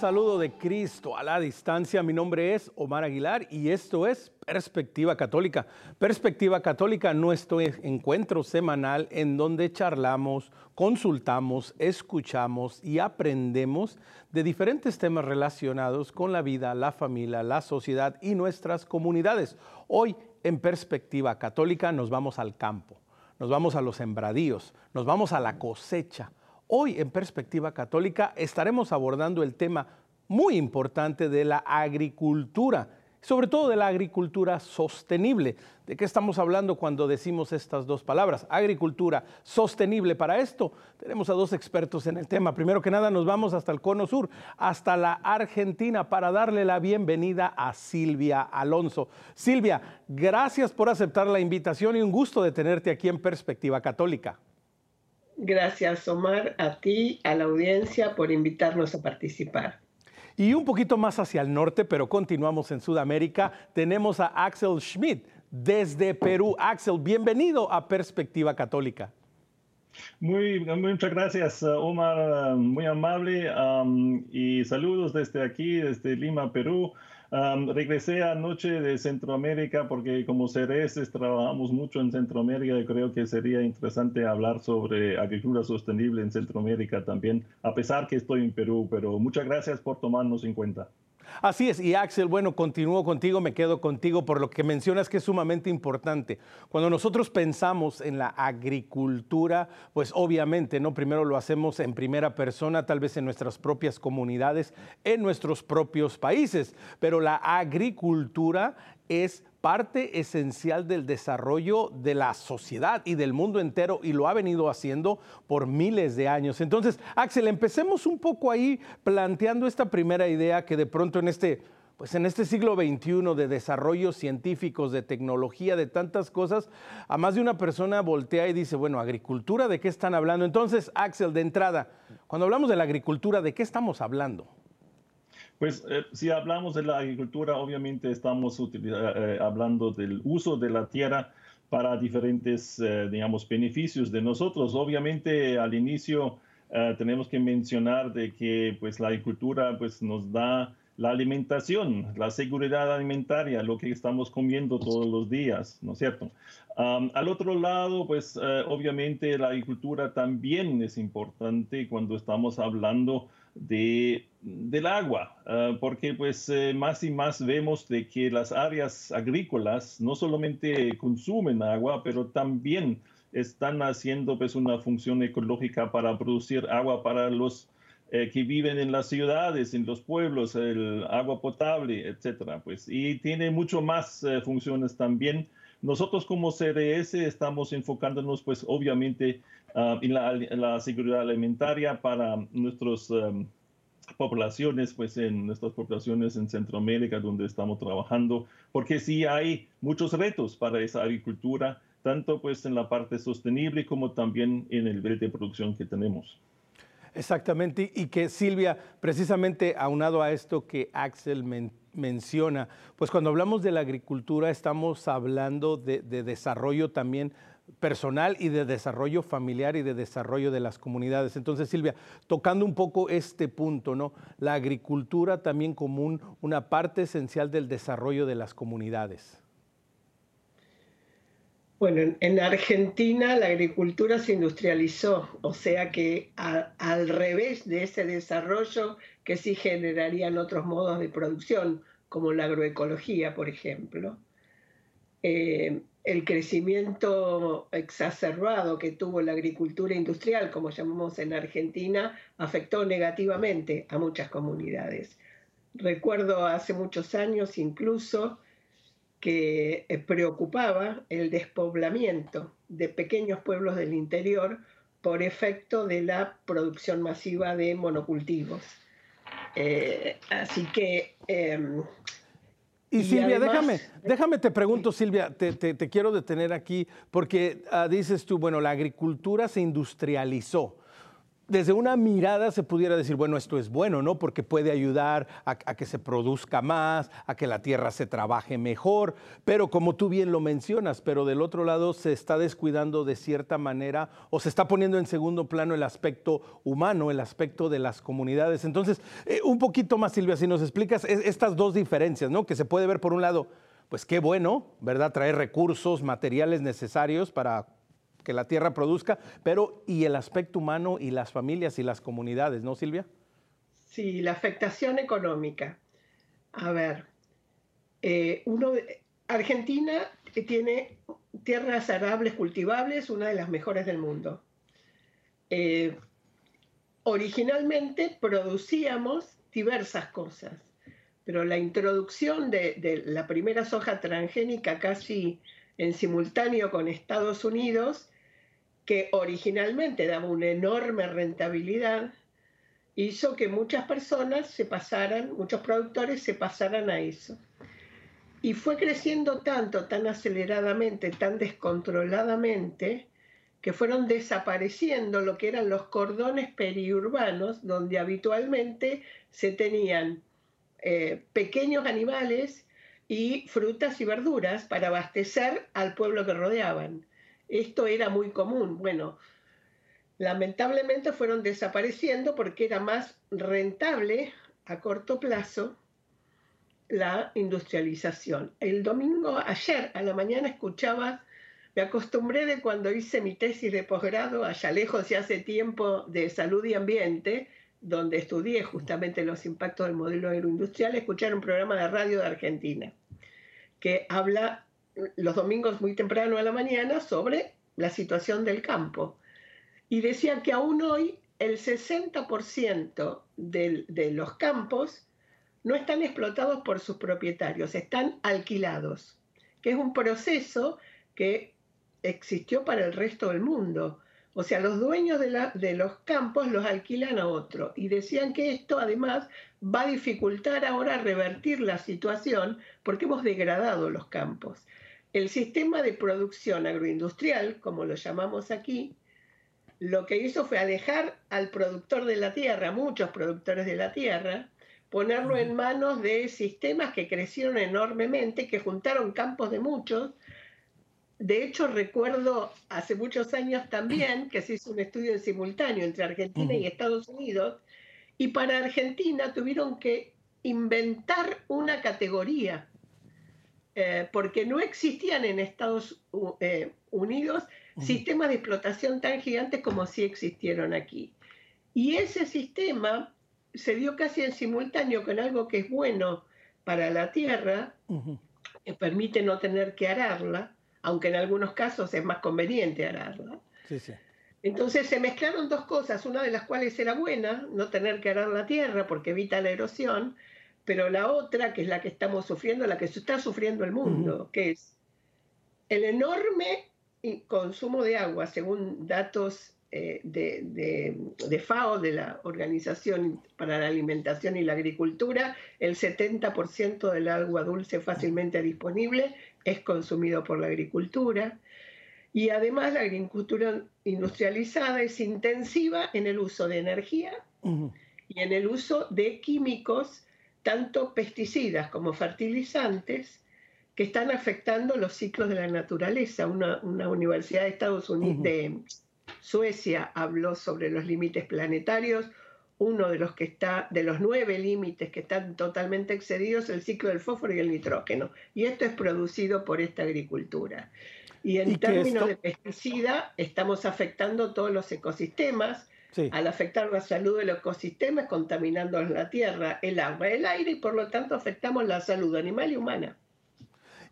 Saludo de Cristo a la distancia, mi nombre es Omar Aguilar y esto es Perspectiva Católica. Perspectiva Católica, nuestro encuentro semanal en donde charlamos, consultamos, escuchamos y aprendemos de diferentes temas relacionados con la vida, la familia, la sociedad y nuestras comunidades. Hoy en Perspectiva Católica nos vamos al campo, nos vamos a los sembradíos, nos vamos a la cosecha Hoy en Perspectiva Católica estaremos abordando el tema muy importante de la agricultura, sobre todo de la agricultura sostenible. ¿De qué estamos hablando cuando decimos estas dos palabras? Agricultura sostenible. Para esto tenemos a dos expertos en el tema. Primero que nada nos vamos hasta el Cono Sur, hasta la Argentina, para darle la bienvenida a Silvia Alonso. Silvia, gracias por aceptar la invitación y un gusto de tenerte aquí en Perspectiva Católica. Gracias, Omar, a ti, a la audiencia, por invitarnos a participar. Y un poquito más hacia el norte, pero continuamos en Sudamérica, tenemos a Axel Schmidt desde Perú. Axel, bienvenido a Perspectiva Católica. Muy, muchas gracias, Omar, muy amable. y saludos desde aquí, desde Lima, Perú regresé anoche de Centroamérica porque como CERES trabajamos mucho en Centroamérica y creo que sería interesante hablar sobre agricultura sostenible en Centroamérica también, a pesar que estoy en Perú, pero muchas gracias por tomarnos en cuenta. Así es, y Axel, bueno, continúo contigo, me quedo contigo por lo que mencionas que es sumamente importante. Cuando nosotros pensamos en la agricultura, pues obviamente, ¿no? Primero lo hacemos en primera persona, tal vez en nuestras propias comunidades, en nuestros propios países, pero la agricultura es parte esencial del desarrollo de la sociedad y del mundo entero y lo ha venido haciendo por miles de años. Entonces, Axel, empecemos un poco ahí planteando esta primera idea que de pronto en este pues en este siglo XXI de desarrollos científicos, de tecnología, de tantas cosas, a más de una persona voltea y dice, bueno, agricultura, ¿de qué están hablando? Entonces, Axel, de entrada, cuando hablamos de la agricultura, ¿de qué estamos hablando? Pues eh, si hablamos de la agricultura, obviamente estamos eh, eh, hablando del uso de la tierra para diferentes, digamos, beneficios de nosotros. Obviamente al inicio tenemos que mencionar de que pues la agricultura pues nos da la alimentación, la seguridad alimentaria, lo que estamos comiendo todos los días, ¿no es cierto? al otro lado, pues obviamente la agricultura también es importante cuando estamos hablando de, del agua, ah, porque pues eh, más y más vemos de que las áreas agrícolas no solamente consumen agua, pero también están haciendo pues una función ecológica para producir agua para los eh, que viven en las ciudades, en los pueblos, el agua potable, etcétera, pues, y tiene mucho más eh, funciones también. Nosotros como CDS estamos enfocándonos, pues, obviamente, Ah, y la, seguridad alimentaria para nuestras em, poblaciones, pues en nuestras poblaciones en Centroamérica donde estamos trabajando, porque sí hay muchos retos para esa agricultura, tanto pues en la parte sostenible como también en el nivel de producción que tenemos. Exactamente, y que Silvia, precisamente aunado a esto que Axel menciona, pues cuando hablamos de la agricultura estamos hablando de, de desarrollo también personal y de desarrollo familiar y de desarrollo de las comunidades. Entonces, Silvia, tocando un poco este punto, ¿no? La agricultura también como una parte esencial del desarrollo de las comunidades. Bueno, en Argentina la agricultura se industrializó, o sea que al revés de ese desarrollo que sí generarían otros modos de producción, como la agroecología, por ejemplo. Eh, el crecimiento exacerbado que tuvo la agricultura industrial, como llamamos en Argentina, afectó negativamente a muchas comunidades. Recuerdo hace muchos años incluso que eh, preocupaba el despoblamiento de pequeños pueblos del interior por efecto de la producción masiva de monocultivos. Eh, así que em, y, Silvia, déjame, déjame te pregunto, Silvia, te, quiero detener aquí, porque ah, dices tú, bueno, la agricultura se industrializó. Desde una mirada se pudiera decir, bueno, esto es bueno, ¿no? Porque puede ayudar a, que se produzca más, a que la tierra se trabaje mejor, pero como tú bien lo mencionas, pero del otro lado se está descuidando de cierta manera o se está poniendo en segundo plano el aspecto humano, el aspecto de las comunidades. Entonces, eh, un poquito más, Silvia, si nos explicas estas dos diferencias, ¿no? Que se puede ver por un lado, pues qué bueno, ¿verdad? Traer recursos, materiales necesarios para que la tierra produzca, pero y el aspecto humano y las familias y las comunidades, ¿no, Silvia? Sí, la afectación económica. A ver, eh, uno, Argentina tiene tierras arables cultivables, una de las mejores del mundo. Eh, originalmente producíamos diversas cosas, pero la introducción de la primera soja transgénica casi en simultáneo con Estados Unidos que originalmente daba una enorme rentabilidad, hizo que muchas personas se pasaran, muchos productores se pasaran a eso. Y fue creciendo tanto, tan aceleradamente, tan descontroladamente, que fueron desapareciendo lo que eran los cordones periurbanos, donde habitualmente se tenían eh, pequeños animales y frutas y verduras para abastecer al pueblo que rodeaban. Esto era muy común. Bueno, lamentablemente fueron desapareciendo porque era más rentable a corto plazo la industrialización. El domingo, ayer a la mañana escuchaba, me acostumbré de cuando hice mi tesis de posgrado, allá lejos y hace tiempo, de salud y ambiente, donde estudié justamente los impactos del modelo agroindustrial, escuchar un programa de radio de Argentina que habla los domingos muy temprano a la mañana sobre la situación del campo. Y decía que aún hoy el 60% de, los campos no están explotados por sus propietarios, están alquilados, que es un proceso que existió para el resto del mundo. O sea, los dueños de, de, los campos los alquilan a otro. Y decían que esto además va a dificultar ahora revertir la situación porque hemos degradado los campos. El sistema de producción agroindustrial, como lo llamamos aquí, lo que hizo fue alejar al productor de la tierra, muchos productores de la tierra, ponerlo en manos de sistemas que crecieron enormemente, que juntaron campos de muchos. De hecho, recuerdo hace muchos años también que se hizo un estudio en simultáneo entre Argentina y Estados Unidos, y para Argentina tuvieron que inventar una categoría eh, porque no existían en Estados eh, Unidos sistemas de explotación tan gigantes como sí existieron aquí. Y ese sistema se dio casi en simultáneo con algo que es bueno para la tierra, que permite no tener que ararla, aunque en algunos casos es más conveniente ararla. Entonces se mezclaron dos cosas, una de las cuales era buena, no tener que arar la tierra porque evita la erosión, pero la otra, que es la que estamos sufriendo, la que está sufriendo el mundo, que es el enorme consumo de agua, según datos eh, de, FAO, de la Organización para la Alimentación y la Agricultura, el 70% del agua dulce fácilmente disponible es consumido por la agricultura. Y además la agricultura industrializada es intensiva en el uso de energía y en el uso de químicos tanto pesticidas como fertilizantes que están afectando los ciclos de la naturaleza. Una, universidad de Estados Unidos, de Suecia, habló sobre los límites planetarios. Uno de los que está, de los nueve límites que están totalmente excedidos, el ciclo del fósforo y el nitrógeno. Y esto es producido por esta agricultura. Y en términos de pesticida, estamos afectando todos los ecosistemas, al afectar la salud del ecosistema, contaminando la tierra, el agua, el aire y por lo tanto afectamos la salud animal y humana.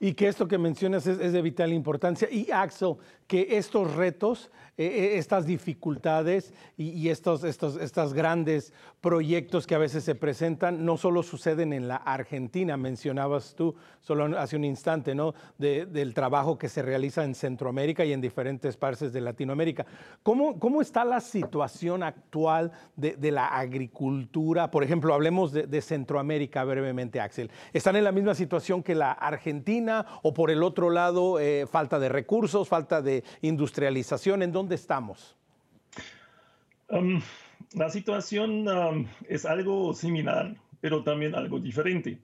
Y que esto que mencionas es, de vital importancia. Y Axel, que estos retos, eh, eh, estas dificultades y, estos, estos, grandes proyectos que a veces se presentan no solo suceden en la Argentina, mencionabas tú solo hace un instante, ¿no? del trabajo que se realiza en Centroamérica y en diferentes partes de Latinoamérica. ¿Cómo, cómo está la situación actual de, la agricultura? Por ejemplo, hablemos de, Centroamérica brevemente, Axel. ¿Están en la misma situación que la Argentina o por el otro lado eh, falta de recursos, falta de industrialización? ¿En dónde estamos? Um, la situación es algo similar, pero también algo diferente.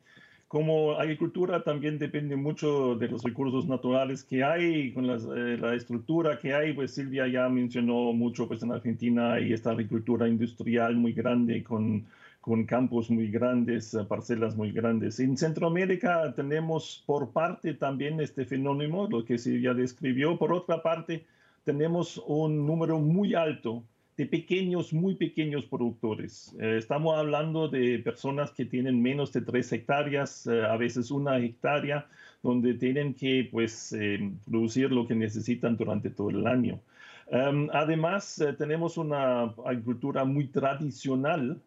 Como agricultura también depende mucho de los recursos naturales que hay, con eh, la estructura que hay, pues Silvia ya mencionó mucho, pues en Argentina hay esta agricultura industrial muy grande con, con campos muy grandes, eh, parcelas muy grandes. En Centroamérica tenemos por parte también este fenómeno, lo que Silvia describió, por otra parte tenemos un número muy alto de pequeños, muy pequeños productores. Eh, estamos hablando de personas que tienen menos de tres hectáreas, eh, a veces una hectárea, donde tienen que pues, eh, producir lo que necesitan durante todo el año. Em, además, tenemos una agricultura muy tradicional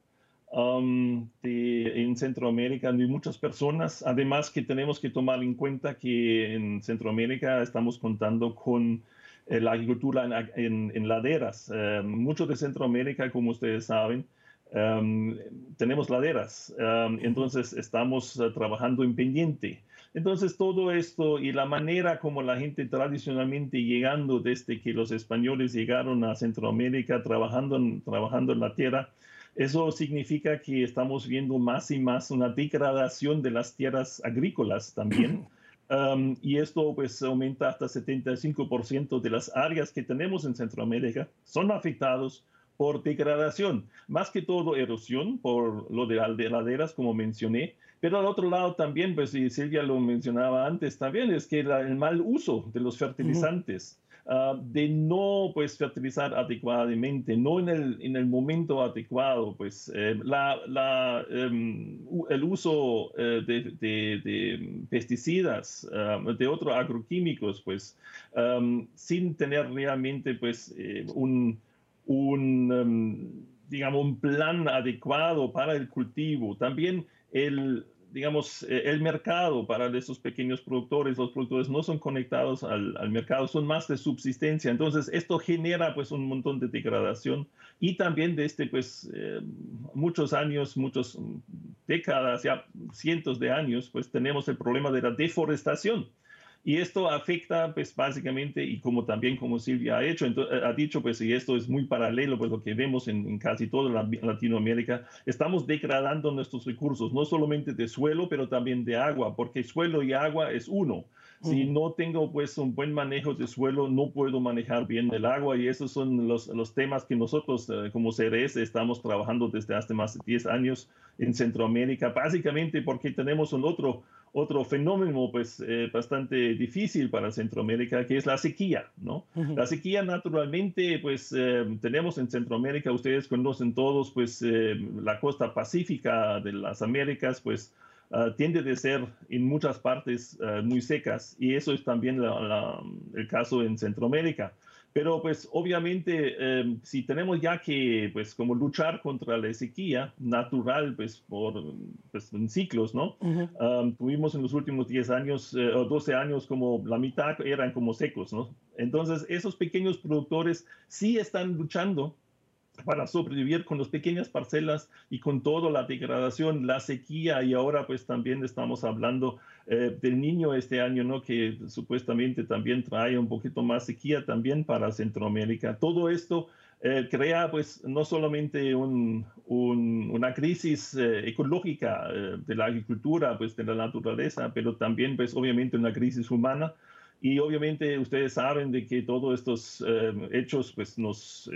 um, en Centroamérica de muchas personas. Además que tenemos que tomar en cuenta que en Centroamérica estamos contando con eh, la agricultura en, laderas. Eh, mucho de Centroamérica, como ustedes saben, em, tenemos laderas, em, entonces estamos eh, trabajando en pendiente. Entonces todo esto y la manera como la gente tradicionalmente llegando desde que los españoles llegaron a Centroamérica trabajando, trabajando en la tierra, eso significa que estamos viendo más y más una degradación de las tierras agrícolas también. y esto pues aumenta hasta 75% de las áreas que tenemos en Centroamérica son afectados por degradación, más que todo erosión por lo de laderas, como mencioné, pero al otro lado también, pues y Silvia lo mencionaba antes también, es que el mal uso de los fertilizantes. Ah, de no pues fertilizar adecuadamente, no en el, en el momento adecuado, pues eh, la, la, em, el uso eh, de, de, pesticidas, ah, de otros agroquímicos, pues sin tener realmente pues eh, un, un em, digamos, un plan adecuado para el cultivo. También el, digamos, eh, el mercado para esos pequeños productores, los productores no son conectados al, mercado, son más de subsistencia. Entonces, esto genera pues un montón de degradación y también de este, pues, eh, muchos años, muchas décadas, ya cientos de años, pues tenemos el problema de la deforestación. Y esto afecta, pues básicamente, y como también como Silvia ha hecho, entonces, ha dicho, pues, y esto es muy paralelo, pues lo que vemos en, casi toda Latinoamérica, estamos degradando nuestros recursos, no solamente de suelo, pero también de agua, porque suelo y agua es uno. Si no tengo pues un buen manejo de suelo, no puedo manejar bien el agua y esos son los, los temas que nosotros eh, como CRS estamos trabajando desde hace más de 10 años en Centroamérica, básicamente porque tenemos un otro otro fenómeno pues eh, bastante difícil para Centroamérica, que es la sequía, ¿no? La sequía naturalmente pues eh, tenemos en Centroamérica, ustedes conocen todos pues la costa pacífica de las Américas pues ah, tiende a ser en muchas partes muy secas y eso es también el caso en Centroamérica. Pero pues obviamente em, si tenemos ya que pues como luchar contra la sequía natural pues por pues, en ciclos, ¿no? tuvimos en los últimos 10 años eh, o 12 años como la mitad eran como secos, ¿no? Entonces esos pequeños productores sí están luchando para sobrevivir con las pequeñas parcelas y con toda la degradación, la sequía y ahora pues también estamos hablando eh, del niño este año, ¿no? Que supuestamente también trae un poquito más sequía también para Centroamérica. Todo esto eh, crea pues no solamente una crisis eh, ecológica de la agricultura, pues de la naturaleza, pero también pues obviamente una crisis humana. Y obviamente ustedes saben de que todos estos hechos pues nos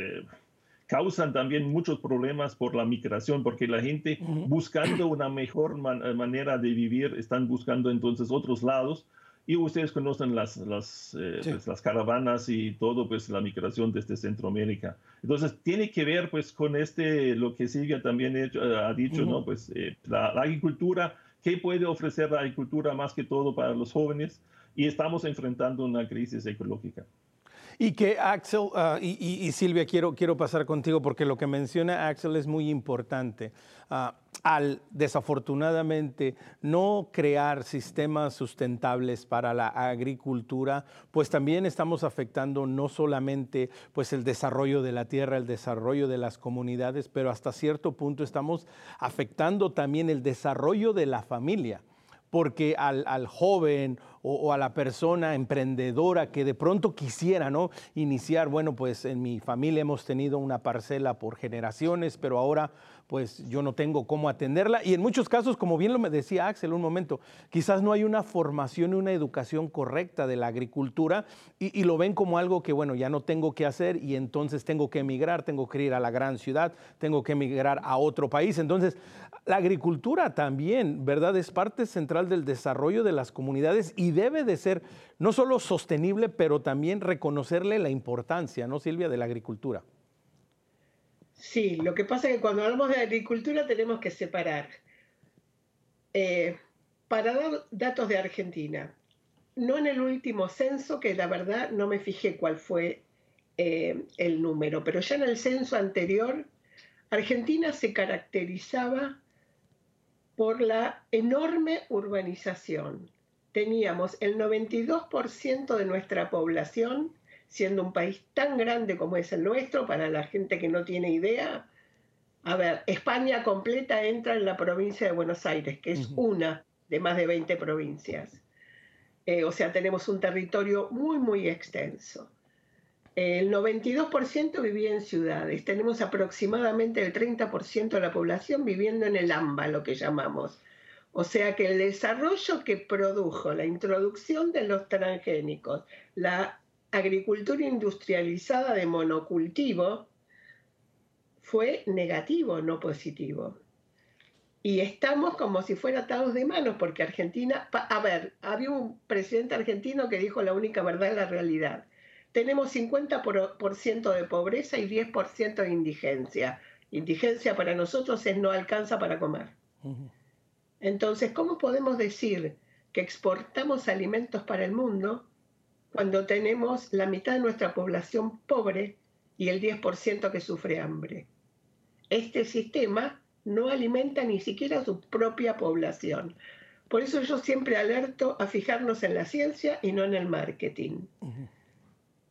causan también muchos problemas por la migración, porque la gente buscando una mejor eh, manera de vivir, están buscando entonces otros lados. Y ustedes conocen las, las, eh, pues, las caravanas y todo, pues la migración desde Centroamérica. Entonces, tiene que ver pues con este, lo que Silvia también eh, ha dicho, ¿no? Pues la, agricultura, ¿qué puede ofrecer la agricultura más que todo para los jóvenes? Y estamos enfrentando una crisis ecológica. Y que Axel, ah, y, Silvia, quiero, quiero pasar contigo porque lo que menciona Axel es muy importante. Ah, al desafortunadamente no crear sistemas sustentables para la agricultura, pues también estamos afectando no solamente pues el desarrollo de la tierra, el desarrollo de las comunidades, pero hasta cierto punto estamos afectando también el desarrollo de la familia porque al, joven o, a la persona emprendedora que de pronto quisiera, ¿no? Iniciar, bueno, pues en mi familia hemos tenido una parcela por generaciones, pero ahora pues yo no tengo cómo atenderla. Y en muchos casos, como bien lo me decía Axel un momento, quizás no hay una formación y una educación correcta de la agricultura y, lo ven como algo que, bueno, ya no tengo que hacer y entonces tengo que emigrar, tengo que ir a la gran ciudad, tengo que emigrar a otro país. Entonces, la agricultura también, ¿verdad? Es parte central del desarrollo de las comunidades y debe de ser no solo sostenible, pero también reconocerle la importancia, ¿no, Silvia, de la agricultura? Sí, lo que pasa es que cuando hablamos de agricultura tenemos que separar. Eh, para dar datos de Argentina, no en el último censo, que la verdad no me fijé cuál fue eh, el número, pero ya en el censo anterior, Argentina se caracterizaba por la enorme urbanización. Teníamos el 92% de nuestra población siendo un país tan grande como es el nuestro, para la gente que no tiene idea, a ver, España completa entra en la provincia de Buenos Aires, que es una de más de 20 provincias. Eh, o sea, tenemos un territorio muy, muy extenso. El 92% vivía en ciudades. Tenemos aproximadamente el 30% de la población viviendo en el AMBA, lo que llamamos. O sea que el desarrollo que produjo la introducción de los transgénicos, la agricultura industrializada de monocultivo fue negativo, no positivo. Y estamos como si fuera atados de manos, porque Argentina, a ver, había un presidente argentino que dijo la única verdad es la realidad. Tenemos 50% de pobreza y 10% de indigencia. Indigencia para nosotros es no alcanza para comer. Entonces, ¿cómo podemos decir que exportamos alimentos para el mundo cuando tenemos la mitad de nuestra población pobre y el 10% que sufre hambre. Este sistema no alimenta ni siquiera a su propia población. Por eso yo siempre alerto a fijarnos en la ciencia y no en el marketing.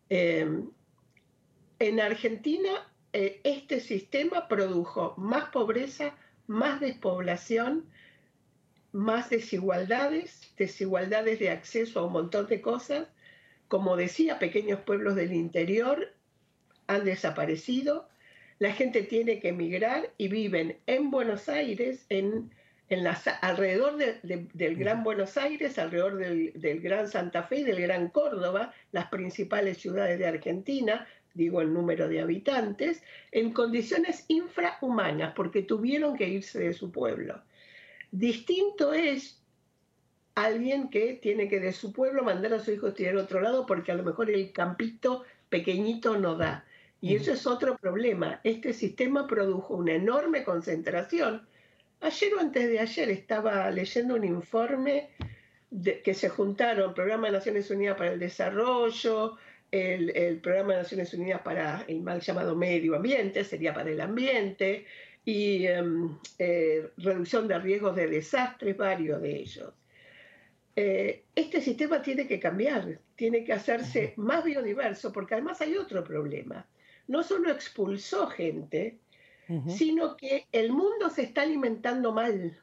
Eh, en Argentina, eh, este sistema produjo más pobreza, más despoblación, más desigualdades, desigualdades de acceso a un montón de cosas, como decía, pequeños pueblos del interior han desaparecido, la gente tiene que emigrar y viven en Buenos Aires, en, alrededor del Gran Buenos Aires, alrededor del, del, Gran Santa Fe y del Gran Córdoba, las principales ciudades de Argentina, digo el número de habitantes, en condiciones infrahumanas, porque tuvieron que irse de su pueblo. Distinto es alguien que tiene que de su pueblo mandar a su hijo a estudiar a otro lado porque a lo mejor el campito pequeñito no da. Y eso es otro problema. Este sistema produjo una enorme concentración. Ayer o antes de ayer estaba leyendo un informe de, que se juntaron el Programa de Naciones Unidas para el Desarrollo, el, Programa de Naciones Unidas para el mal llamado medio ambiente, sería para el ambiente, y em, eh, reducción de riesgos de desastres, varios de ellos. Eh, este sistema tiene que cambiar, tiene que hacerse más biodiverso, porque además hay otro problema. No solo expulsó gente, sino que el mundo se está alimentando mal.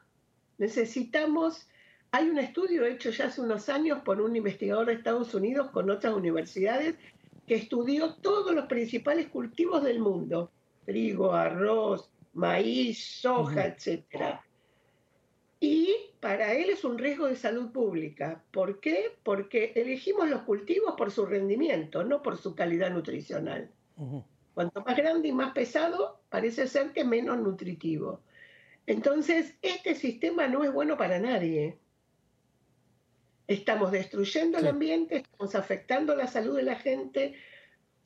Necesitamos, hay un estudio hecho ya hace unos años por un investigador de Estados Unidos con otras universidades que estudió todos los principales cultivos del mundo, trigo, arroz, maíz, soja, etcétera. Y para él es un riesgo de salud pública. ¿Por qué? Porque elegimos los cultivos por su rendimiento, no por su calidad nutricional. Cuanto más grande y más pesado, parece ser que menos nutritivo. Entonces, este sistema no es bueno para nadie. Estamos destruyendo el ambiente, estamos afectando la salud de la gente.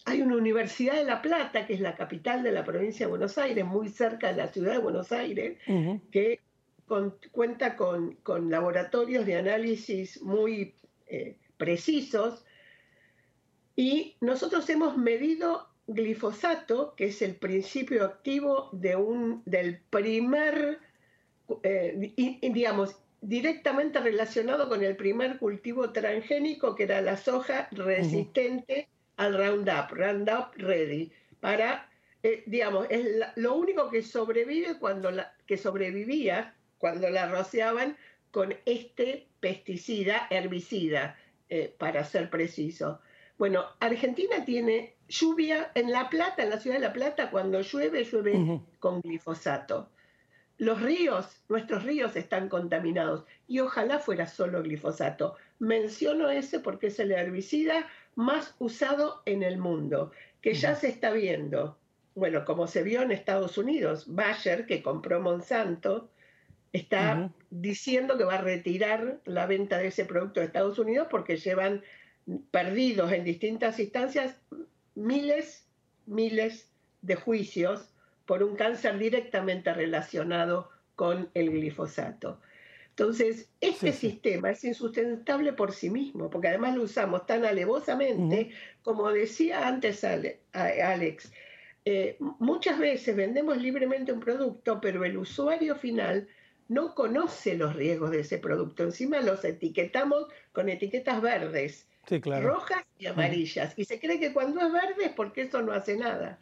Hay una Universidad de La Plata, que es la capital de la provincia de Buenos Aires, muy cerca de la ciudad de Buenos Aires, que cuenta con, laboratorios de análisis muy eh, precisos. Y nosotros hemos medido glifosato, que es el principio activo de un, del primer, eh, digamos, directamente relacionado con el primer cultivo transgénico, que era la soja resistente al Roundup, Roundup Ready, para, eh, digamos, es lo único que sobrevive cuando la, que sobrevivía cuando la rociaban con este pesticida, herbicida, eh, para ser preciso. Bueno, Argentina tiene lluvia en La Plata, en la ciudad de La Plata, cuando llueve, llueve con glifosato. Los ríos, nuestros ríos están contaminados y ojalá fuera solo glifosato. Menciono ese porque es el herbicida más usado en el mundo, que ya se está viendo. Bueno, como se vio en Estados Unidos, Bayer, que compró Monsanto, está diciendo que va a retirar la venta de ese producto de Estados Unidos porque llevan perdidos en distintas instancias miles, miles de juicios por un cáncer directamente relacionado con el glifosato. Entonces, este sistema es insustentable por sí mismo, porque además lo usamos tan alevosamente, como decía antes Alex, eh, muchas veces vendemos libremente un producto, pero el usuario final no conoce los riesgos de ese producto. Encima los etiquetamos con etiquetas verdes rojas y amarillas. Y se cree que cuando es verde es porque eso no hace nada.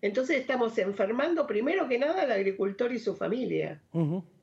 Entonces estamos enfermando primero que nada al agricultor y su familia,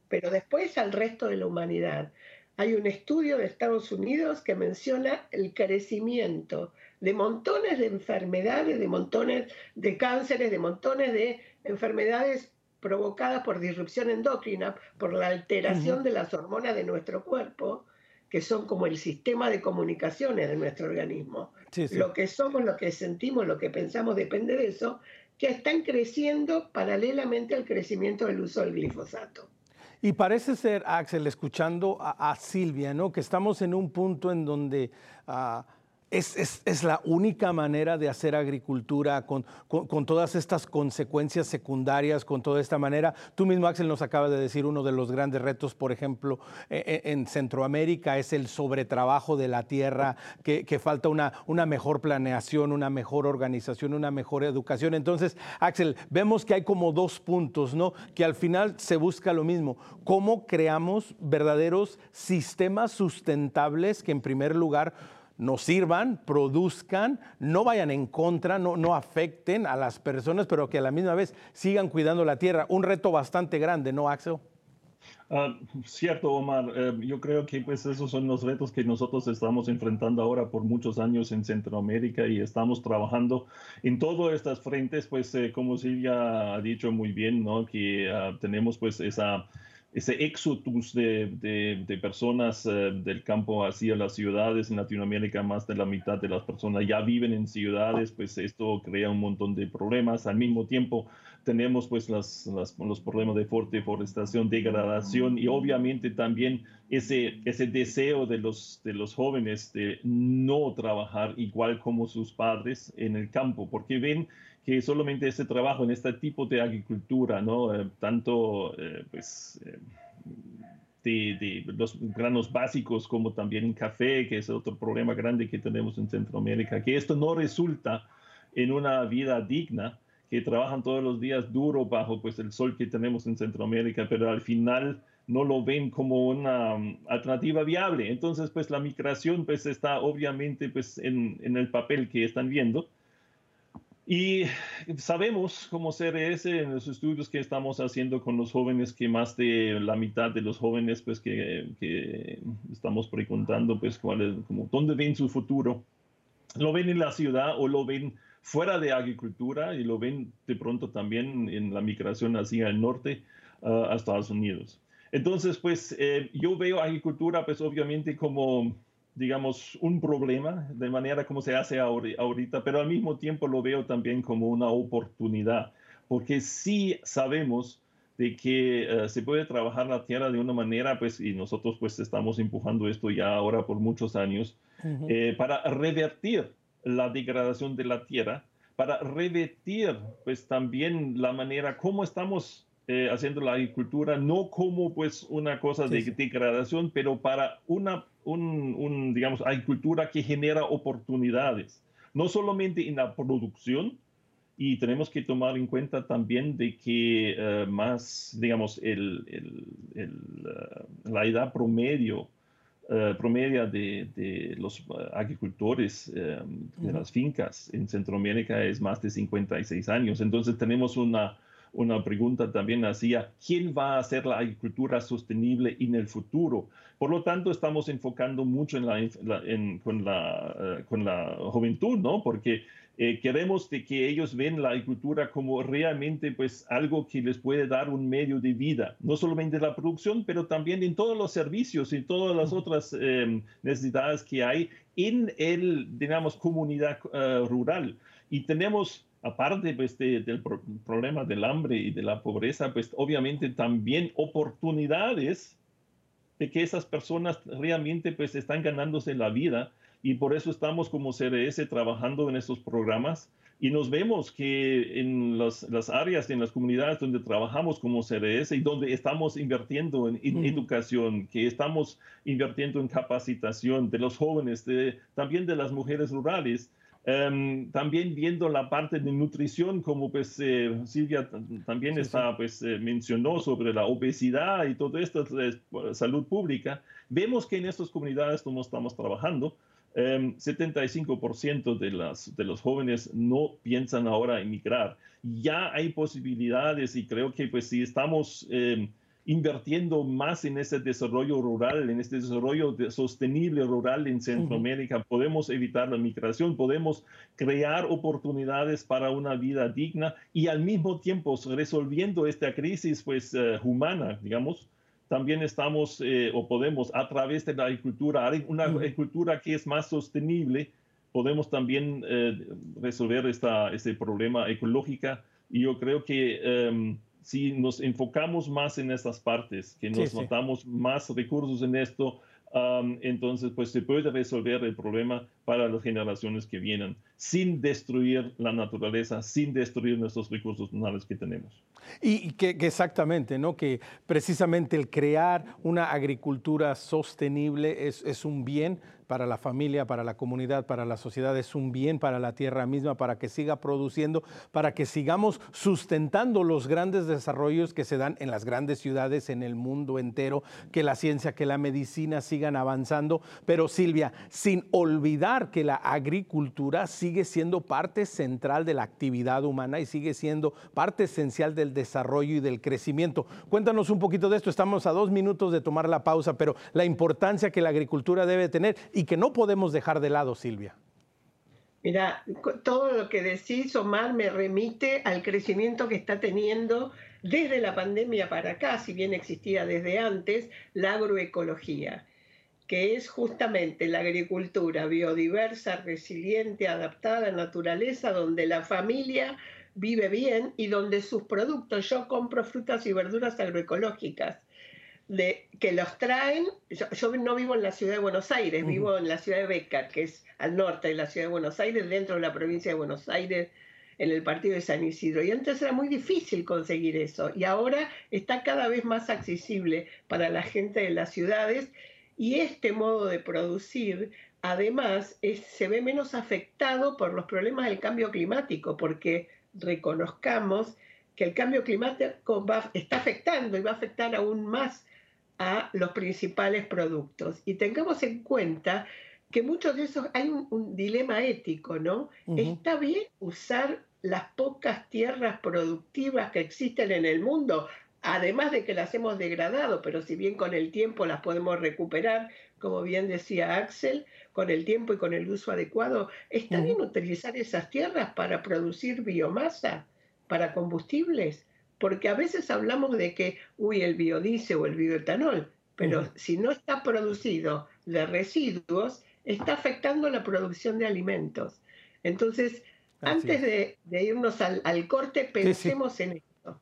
pero después al resto de la humanidad. Hay un estudio de Estados Unidos que menciona el crecimiento de montones de enfermedades, de montones de cánceres, de montones de enfermedades provocadas por disrupción endocrina, por la alteración de las hormonas de nuestro cuerpo, que son como el sistema de comunicaciones de nuestro organismo. Lo que somos, lo que sentimos, lo que pensamos depende de eso, que están creciendo paralelamente al crecimiento del uso del glifosato. Y parece ser, Axel, escuchando a, Silvia, ¿no? que estamos en un punto en donde... Ah, es, la única manera de hacer agricultura con, todas estas consecuencias secundarias, con toda esta manera. Tú mismo, Axel, nos acaba de decir uno de los grandes retos, por ejemplo, e, e, en, Centroamérica es el sobretrabajo de la tierra, que, falta una, una, mejor planeación, una mejor organización, una mejor educación. Entonces, Axel, vemos que hay como dos puntos, ¿no? Que al final se busca lo mismo. ¿Cómo creamos verdaderos sistemas sustentables que en primer lugar nos sirvan, produzcan, no vayan en contra, no, no afecten a las personas, pero que a la misma vez sigan cuidando la tierra. Un reto bastante grande, ¿no, Axel? Ah, cierto, Omar. Eh, yo creo que pues esos son los retos que nosotros estamos enfrentando ahora por muchos años en Centroamérica y estamos trabajando en todas estas frentes, pues eh, como Silvia ha dicho muy bien, ¿no? Que ah, tenemos pues esa ese éxodus de, de, personas eh, del campo hacia las ciudades en Latinoamérica, más de la mitad de las personas ya viven en ciudades, pues esto crea un montón de problemas. Al mismo tiempo tenemos pues las, los problemas de deforestación, degradación y obviamente también ese, ese deseo de los, de los jóvenes de no trabajar igual como sus padres en el campo, porque ven que solamente este trabajo en este tipo de agricultura, ¿no? Eh, tanto eh, pues, eh, de, los granos básicos como también en café, que es otro problema grande que tenemos en Centroamérica, que esto no resulta en una vida digna, que trabajan todos los días duro bajo pues, el sol que tenemos en Centroamérica, pero al final no lo ven como una um, alternativa viable. Entonces, pues la migración pues está obviamente pues en, en el papel que están viendo y sabemos como CRS en los estudios que estamos haciendo con los jóvenes que más de la mitad de los jóvenes pues que, que estamos preguntando pues cuál es, como, dónde ven su futuro. Lo ven en la ciudad o lo ven fuera de agricultura y lo ven de pronto también en la migración hacia el norte uh, a Estados Unidos. Entonces pues eh, yo veo agricultura pues obviamente como digamos, un problema de manera como se hace ahorita, pero al mismo tiempo lo veo también como una oportunidad, porque sí sabemos de que eh, se puede trabajar la tierra de una manera, pues, y nosotros pues estamos empujando esto ya ahora por muchos años, eh, para revertir la degradación de la tierra, para revertir pues también la manera como estamos eh, haciendo la agricultura, no como pues una cosa de degradación, pero para una un, digamos, agricultura que genera oportunidades, no solamente en la producción, y tenemos que tomar en cuenta también de que eh, más, digamos, el, el, uh, la edad promedio, uh, promedia de, de, los agricultores de las fincas en Centroamérica es más de 56 años. Entonces tenemos una, una pregunta también hacía, ¿quién va a hacer la agricultura sostenible en el futuro? Por lo tanto, estamos enfocando mucho en la, con, la, eh, con la juventud, ¿no? Porque eh, queremos de que ellos ven la agricultura como realmente pues algo que les puede dar un medio de vida, no solamente la producción, pero también en todos los servicios y todas las otras em, necesidades que hay en el, digamos, comunidad eh, rural. Y tenemos aparte pues, del problema del hambre y de la pobreza, pues obviamente también oportunidades de que esas personas realmente pues están ganándose la vida. Y por eso estamos como CRS trabajando en estos programas. Y nos vemos que en las, áreas, en las comunidades donde trabajamos como CRS y donde estamos invirtiendo en, educación, que estamos invirtiendo en capacitación de los jóvenes, de, también de las mujeres rurales, em, también viendo la parte de nutrición, como pues eh, Silvia también está, pues eh, mencionó sobre la obesidad y todo esto, es salud pública, vemos que en estas comunidades como estamos trabajando, 75% em, de, las, de los jóvenes no piensan ahora emigrar. Ya hay posibilidades y creo que pues si estamos em, invirtiendo más en ese desarrollo rural, en este desarrollo sostenible rural en Centroamérica, podemos evitar la migración, podemos crear oportunidades para una vida digna y al mismo tiempo resolviendo esta crisis pues eh, humana, digamos, también estamos eh, o podemos a través de la agricultura, una agricultura que es más sostenible, podemos también eh, resolver esta, este problema ecológico. Y yo creo que em, si nos enfocamos más en estas partes, que nos notamos más recursos en esto, entonces pues se puede resolver el problema para las generaciones que vienen sin destruir la naturaleza, sin destruir nuestros recursos naturales que tenemos. Y, que, exactamente, ¿no? Que precisamente el crear una agricultura sostenible es, es un bien para la familia, para la comunidad, para la sociedad, es un bien para la tierra misma, para que siga produciendo, para que sigamos sustentando los grandes desarrollos que se dan en las grandes ciudades, en el mundo entero, que la ciencia, que la medicina sigan avanzando. Pero Silvia, sin olvidar que la agricultura sigue siendo parte central de la actividad humana y sigue siendo parte esencial del desarrollo y del crecimiento. Cuéntanos un poquito de esto, estamos a dos minutos de tomar la pausa, pero la importancia que la agricultura debe tener y que no podemos dejar de lado, Silvia. Mira, todo lo que decís, Omar, me remite al crecimiento que está teniendo desde la pandemia para acá, si bien existía desde antes, la agroecología, que es justamente la agricultura biodiversa, resiliente, adaptada a la naturaleza, donde la familia vive bien y donde sus productos, yo compro frutas y verduras agroecológicas, de, que los traen, yo, no vivo en la ciudad de Buenos Aires, vivo en la ciudad de Becar, que es al norte de la ciudad de Buenos Aires, dentro de la provincia de Buenos Aires, en el partido de San Isidro. Y antes era muy difícil conseguir eso, y ahora está cada vez más accesible para la gente de las ciudades, y este modo de producir además se ve menos afectado por los problemas del cambio climático, porque reconozcamos que el cambio climático está afectando y va a afectar aún más a los principales productos. Y tengamos en cuenta que muchos de esos, hay un, dilema ético, ¿no? ¿Está bien usar las pocas tierras productivas que existen en el mundo? Además de que las hemos degradado, pero si bien con el tiempo las podemos recuperar, como bien decía Axel, con el tiempo y con el uso adecuado, ¿está bien utilizar esas tierras para producir biomasa, para combustibles? Porque a veces hablamos de que, uy, el biodiesel o el bioetanol, pero si no está producido de residuos, está afectando la producción de alimentos. Entonces, antes de, irnos al, corte, pensemos en esto.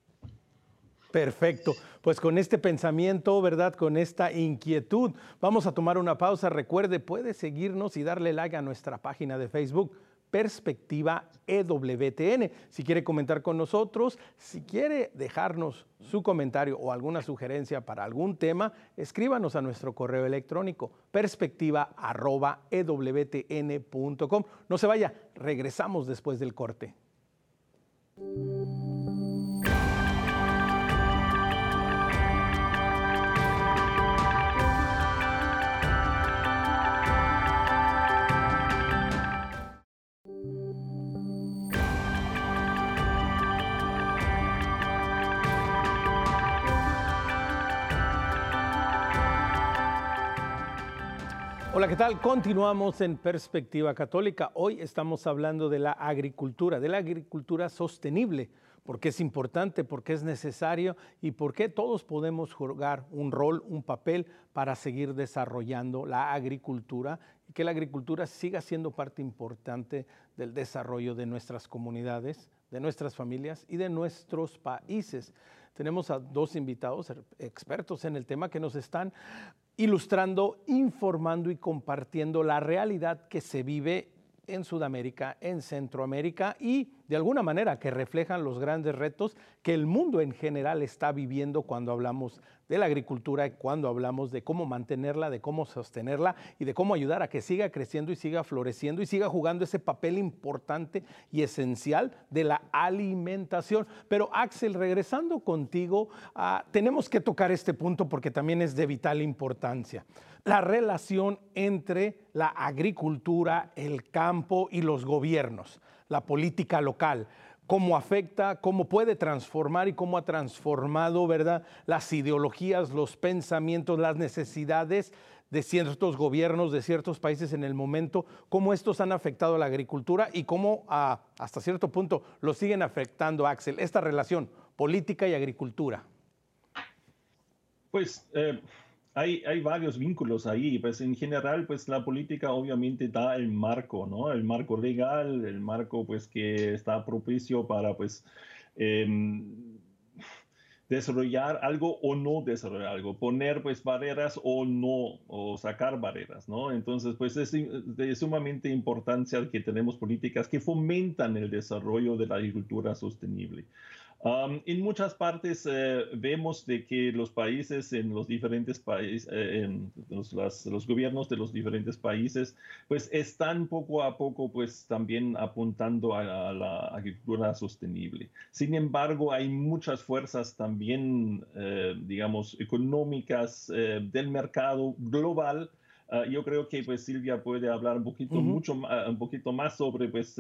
Perfecto. Pues con este pensamiento, ¿verdad? Con esta inquietud, vamos a tomar una pausa. Recuerde, puede seguirnos y darle like a nuestra página de Facebook Perspectiva EWTN. Si quiere comentar con nosotros, si quiere dejarnos su comentario o alguna sugerencia para algún tema, escríbanos a nuestro correo electrónico perspectiva.ewtn.com. No se vaya, regresamos después del corte. Hola, ¿qué tal? Continuamos en Perspectiva Católica. Hoy estamos hablando de la agricultura, de la agricultura sostenible, porque es importante, porque es necesario y porque todos podemos jugar un rol, un papel para seguir desarrollando la agricultura y que la agricultura siga siendo parte importante del desarrollo de nuestras comunidades, de nuestras familias y de nuestros países. Tenemos a dos invitados expertos en el tema que nos están ilustrando, informando y compartiendo la realidad que se vive en Sudamérica, en Centroamérica y de alguna manera que reflejan los grandes retos que el mundo en general está viviendo cuando hablamos de la agricultura cuando hablamos de cómo mantenerla, de cómo sostenerla y de cómo ayudar a que siga creciendo y siga floreciendo y siga jugando ese papel importante y esencial de la alimentación. Pero Axel, regresando contigo, ah, tenemos que tocar este punto porque también es de vital importancia la relación entre la agricultura, el campo y los gobiernos, la política local, cómo afecta, cómo puede transformar y cómo ha transformado, ¿verdad? Las ideologías, los pensamientos, las necesidades de ciertos gobiernos, de ciertos países en el momento, cómo estos han afectado a la agricultura y cómo hasta cierto punto lo siguen afectando, Axel, esta relación política y agricultura. Pues eh, hay, varios vínculos ahí, pues en general, pues la política obviamente da el marco, ¿no? El marco legal, el marco pues que está propicio para pues em, desarrollar algo o no desarrollar algo, poner pues barreras o no, o sacar barreras, ¿no? Entonces pues es sumamente importancia que tenemos políticas que fomentan el desarrollo de la agricultura sostenible en muchas partes eh, vemos de que los países en los diferentes países, eh, los, los, gobiernos de los diferentes países, pues están poco a poco pues también apuntando a, la agricultura sostenible. Sin embargo, hay muchas fuerzas también, eh, digamos, económicas del mercado global. Ah, yo creo que pues Silvia puede hablar un poquito, mucho, un poquito más sobre pues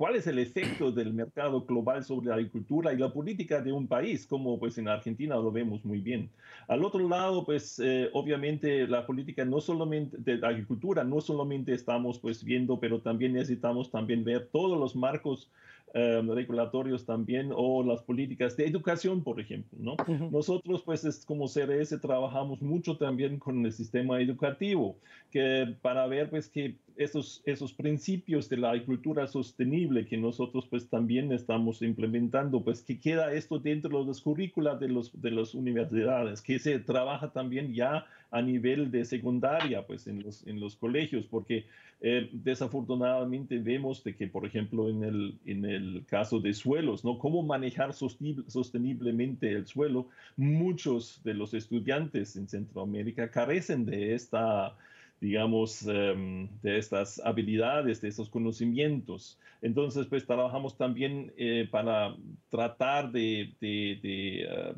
cuál es el efecto del mercado global sobre la agricultura y la política de un país, como pues en Argentina lo vemos muy bien. Al otro lado, pues eh, obviamente la política no solamente de agricultura, no solamente estamos pues viendo, pero también necesitamos también ver todos los marcos eh, regulatorios también o las políticas de educación, por ejemplo. ¿no? Nosotros, pues, es, como CRS, trabajamos mucho también con el sistema educativo, que para ver, pues, que esos, esos principios de la agricultura sostenible que nosotros, pues, también estamos implementando, pues, que queda esto dentro de los currículas de, los, de las universidades, que se trabaja también ya a nivel de secundaria, pues, en los, en los colegios, porque eh, desafortunadamente vemos de que, por ejemplo, en el, en el caso de suelos, ¿no? Cómo manejar sosteniblemente el suelo, muchos de los estudiantes en Centroamérica carecen de esta digamos, em, de estas habilidades, de estos conocimientos. Entonces, pues trabajamos también eh, para tratar de, em,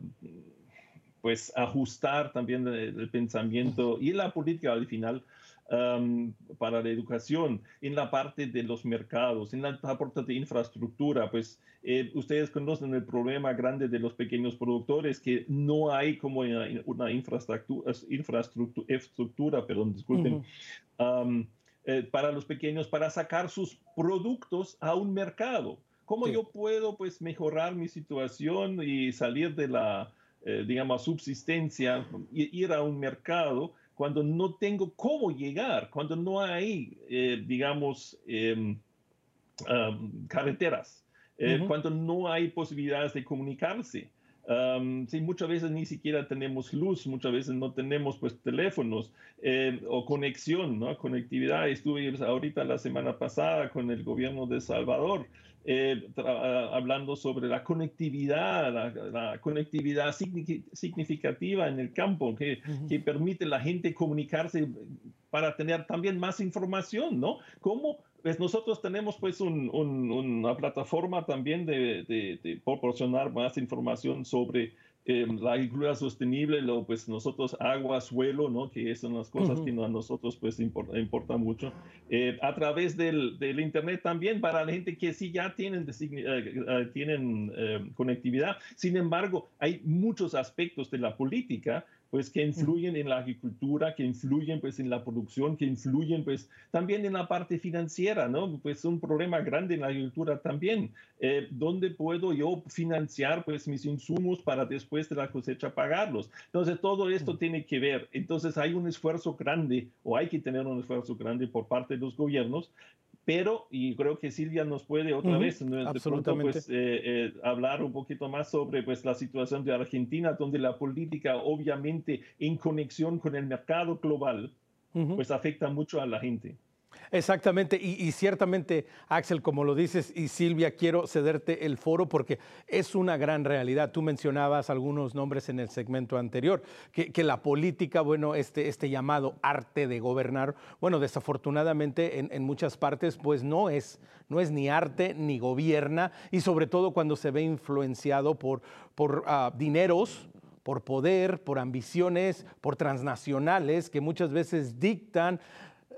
pues ajustar también el, pensamiento y la política al final para la educación, en la parte de los mercados, en la parte de infraestructura, pues eh, ustedes conocen el problema grande de los pequeños productores, que no hay como una, infraestructura, infraestructura, perdón, disculpen, eh, para los pequeños, para sacar sus productos a un mercado. ¿Cómo yo puedo pues mejorar mi situación y salir de la, eh, digamos, subsistencia, ir a un mercado cuando no tengo cómo llegar, cuando no hay, eh, digamos, em, carreteras, eh, cuando no hay posibilidades de comunicarse. Sí, muchas veces ni siquiera tenemos luz, muchas veces no tenemos pues teléfonos em, o conexión, ¿no? Conectividad. Estuve ahorita la semana pasada con el gobierno de Salvador eh, ah, hablando sobre la conectividad, la, conectividad significativa en el campo, que, que, permite a la gente comunicarse para tener también más información, ¿no? ¿Cómo? Pues nosotros tenemos pues una plataforma también de, de proporcionar más información sobre eh, la agricultura sostenible, lo, pues nosotros agua, suelo, ¿no? que son las cosas que a nosotros pues importa, importa mucho, eh, a través del, del, Internet también para la gente que sí ya tienen, eh, tienen conectividad. Sin embargo, hay muchos aspectos de la política pues que influyen en la agricultura, que influyen pues en la producción, que influyen pues también en la parte financiera, ¿no? Pues un problema grande en la agricultura también. Eh, ¿Dónde puedo yo financiar pues mis insumos para después de la cosecha pagarlos? Entonces todo esto tiene que ver. Entonces hay un esfuerzo grande o hay que tener un esfuerzo grande por parte de los gobiernos pero, y creo que Silvia nos puede otra vez de pronto, pues, eh, eh, hablar un poquito más sobre pues, la situación de Argentina, donde la política obviamente en conexión con el mercado global, pues afecta mucho a la gente. Exactamente, y, ciertamente, Axel, como lo dices, y Silvia, quiero cederte el foro porque es una gran realidad. Tú mencionabas algunos nombres en el segmento anterior, que, la política, bueno, este, este llamado arte de gobernar, bueno, desafortunadamente en, muchas partes, pues no es, no es ni arte ni gobierna, y sobre todo cuando se ve influenciado por, por ah, dineros, por poder, por ambiciones, por transnacionales que muchas veces dictan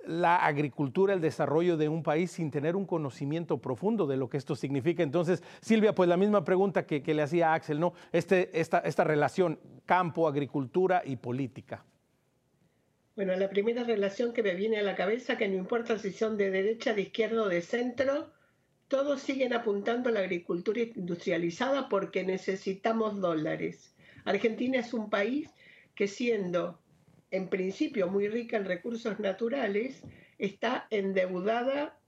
la agricultura, el desarrollo de un país sin tener un conocimiento profundo de lo que esto significa. Entonces, Silvia, pues la misma pregunta que, le hacía Axel, ¿no? Este, esta, esta relación campo, agricultura y política. Bueno, la primera relación que me viene a la cabeza, que no importa si son de derecha, de izquierda o de centro, todos siguen apuntando a la agricultura industrializada porque necesitamos dólares. Argentina es un país que siendo en principio muy rica en recursos naturales, está endeudada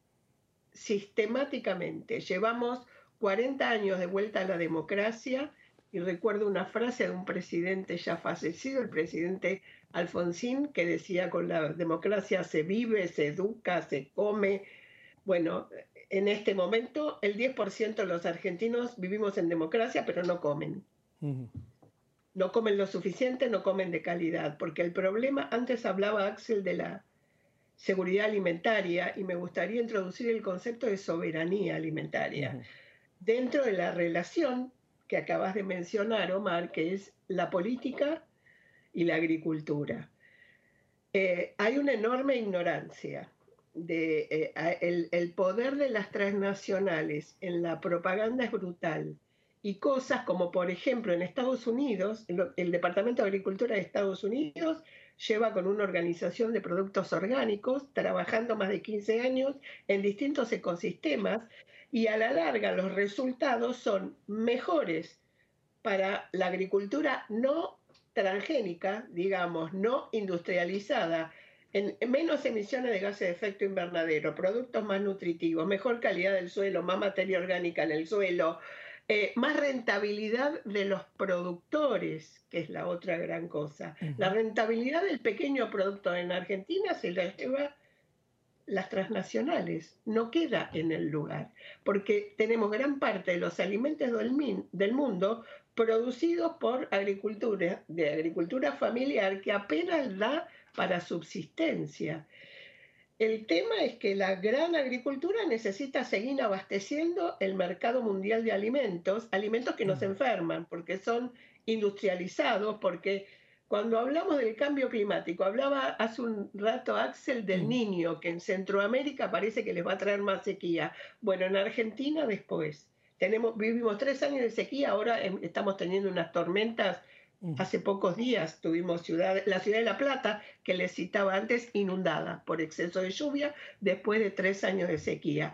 sistemáticamente. Llevamos 40 años de vuelta a la democracia y recuerdo una frase de un presidente ya fallecido, el presidente Alfonsín, que decía con la democracia se vive, se educa, se come. Bueno, en este momento el 10% de los argentinos vivimos en democracia, pero no comen no comen lo suficiente, no comen de calidad, porque el problema, antes hablaba Axel de la seguridad alimentaria y me gustaría introducir el concepto de soberanía alimentaria dentro de la relación que acabas de mencionar, Omar, que es la política y la agricultura. Eh, hay una enorme ignorancia. De, eh, el poder de las transnacionales en la propaganda es brutal y cosas como, por ejemplo, en Estados Unidos, el Departamento de Agricultura de Estados Unidos lleva con una organización de productos orgánicos, trabajando más de 15 años en distintos ecosistemas, y a la larga los resultados son mejores para la agricultura no transgénica, digamos, no industrializada, en menos emisiones de gases de efecto invernadero, productos más nutritivos, mejor calidad del suelo, más materia orgánica en el suelo, eh, más rentabilidad de los productores, que es la otra gran cosa. La rentabilidad del pequeño productor en Argentina se la lleva las transnacionales, no queda en el lugar, porque tenemos gran parte de los alimentos del, del mundo producidos por agricultura, de agricultura familiar que apenas da para subsistencia. El tema es que la gran agricultura necesita seguir abasteciendo el mercado mundial de alimentos, alimentos que nos enferman, porque son industrializados, porque cuando hablamos del cambio climático, hablaba hace un rato Axel del niño, que en Centroamérica parece que les va a traer más sequía. Bueno, en Argentina después. Tenemos, vivimos tres años de sequía, ahora em, estamos teniendo unas tormentas Hace pocos días tuvimos ciudad, la ciudad de La Plata, que les citaba antes, inundada por exceso de lluvia después de tres años de sequía.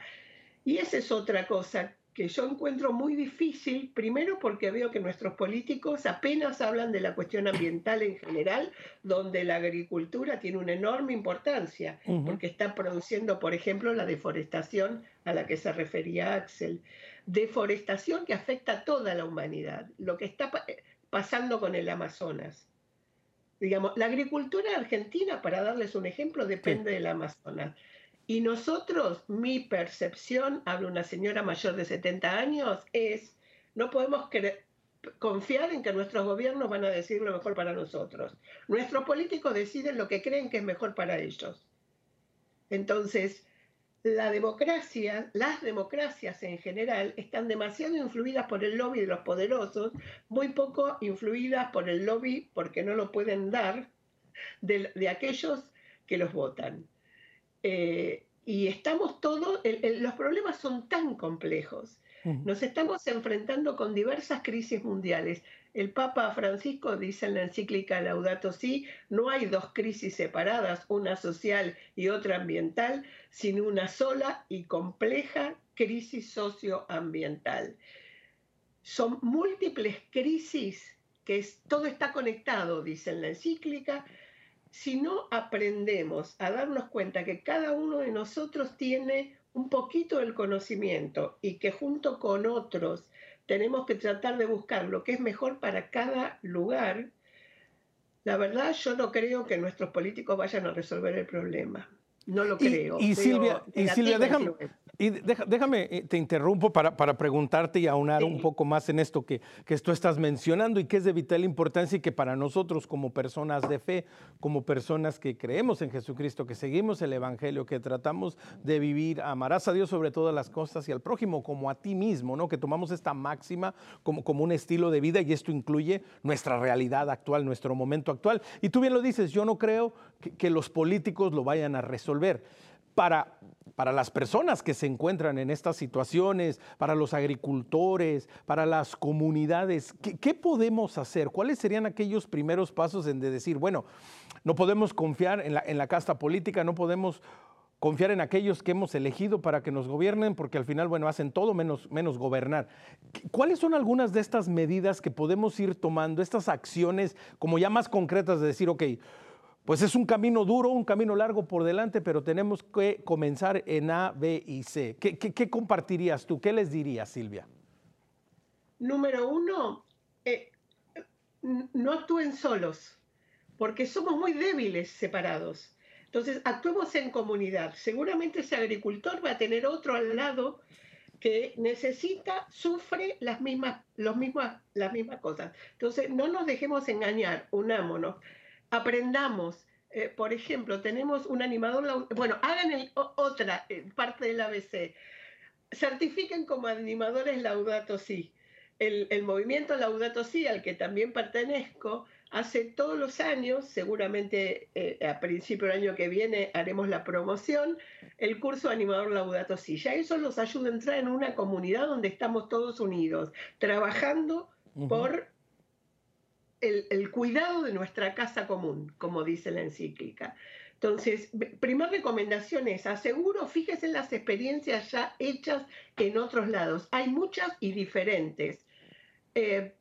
Y esa es otra cosa que yo encuentro muy difícil, primero porque veo que nuestros políticos apenas hablan de la cuestión ambiental en general, donde la agricultura tiene una enorme importancia, porque está produciendo, por ejemplo, la deforestación a la que se refería Axel. Deforestación que afecta a toda la humanidad. Lo que está pasando con el Amazonas. Digamos, la agricultura argentina, para darles un ejemplo, depende del Amazonas. Y nosotros, mi percepción, habla una señora mayor de 70 años, es, no podemos confiar en que nuestros gobiernos van a decir lo mejor para nosotros. Nuestros políticos deciden lo que creen que es mejor para ellos. Entonces, la democracia, las democracias en general, están demasiado influidas por el lobby de los poderosos, muy poco influidas por el lobby, porque no lo pueden dar, de, aquellos que los votan. Eh, y estamos todos, los problemas son tan complejos. Nos estamos enfrentando con diversas crisis mundiales. El Papa Francisco dice en la encíclica Laudato Si, no hay dos crisis separadas, una social y otra ambiental, sino una sola y compleja crisis socioambiental. Son múltiples crisis que todo está conectado, dice en la encíclica, si no aprendemos a darnos cuenta que cada uno de nosotros tiene un poquito del conocimiento y que junto con otros tenemos que tratar de buscar lo que es mejor para cada lugar, la verdad yo no creo que nuestros políticos vayan a resolver el problema. No lo creo. Y, Silvia, y Silvia déjame, y déjame, eh, te interrumpo para, para preguntarte y aunar un poco más en esto que, que tú estás mencionando y que es de vital importancia y que para nosotros como personas de fe, como personas que creemos en Jesucristo, que seguimos el Evangelio, que tratamos de vivir, amarás a Dios sobre todas las cosas y al prójimo como a ti mismo, ¿no? que tomamos esta máxima como, como un estilo de vida y esto incluye nuestra realidad actual, nuestro momento actual. Y tú bien lo dices, yo no creo que, que los políticos lo vayan a resolver. Para, para las personas que se encuentran en estas situaciones, para los agricultores, para las comunidades, ¿qué, podemos hacer? ¿Cuáles serían aquellos primeros pasos en de decir, bueno, no podemos confiar en la, en la casta política, no podemos confiar en aquellos que hemos elegido para que nos gobiernen, porque al final, bueno, hacen todo menos, menos gobernar. ¿Cuáles son algunas de estas medidas que podemos ir tomando, estas acciones como ya más concretas de decir, ok, pues es un camino duro, un camino largo por delante, pero tenemos que comenzar en A, B y C. ¿Qué, compartirías tú? ¿Qué les dirías, Silvia? Número uno, eh, no actúen solos, porque somos muy débiles separados. Entonces, actuemos en comunidad. Seguramente ese agricultor va a tener otro al lado que necesita, sufre las mismas, los mismas, las mismas cosas. Entonces, no nos dejemos engañar, unámonos aprendamos. Eh, por ejemplo, tenemos un animador, bueno, hagan otra eh, parte del ABC. Certifiquen como animadores Laudato Si. El, movimiento Laudato Si, al que también pertenezco, hace todos los años, seguramente eh, a principio del año que viene haremos la promoción, el curso animador Laudato Si. Ya eso los ayuda a entrar en una comunidad donde estamos todos unidos, trabajando por el, cuidado de nuestra casa común, como dice la encíclica. Entonces, primera recomendación es, aseguro, fíjese en las experiencias ya hechas en otros lados. Hay muchas y diferentes. Eh,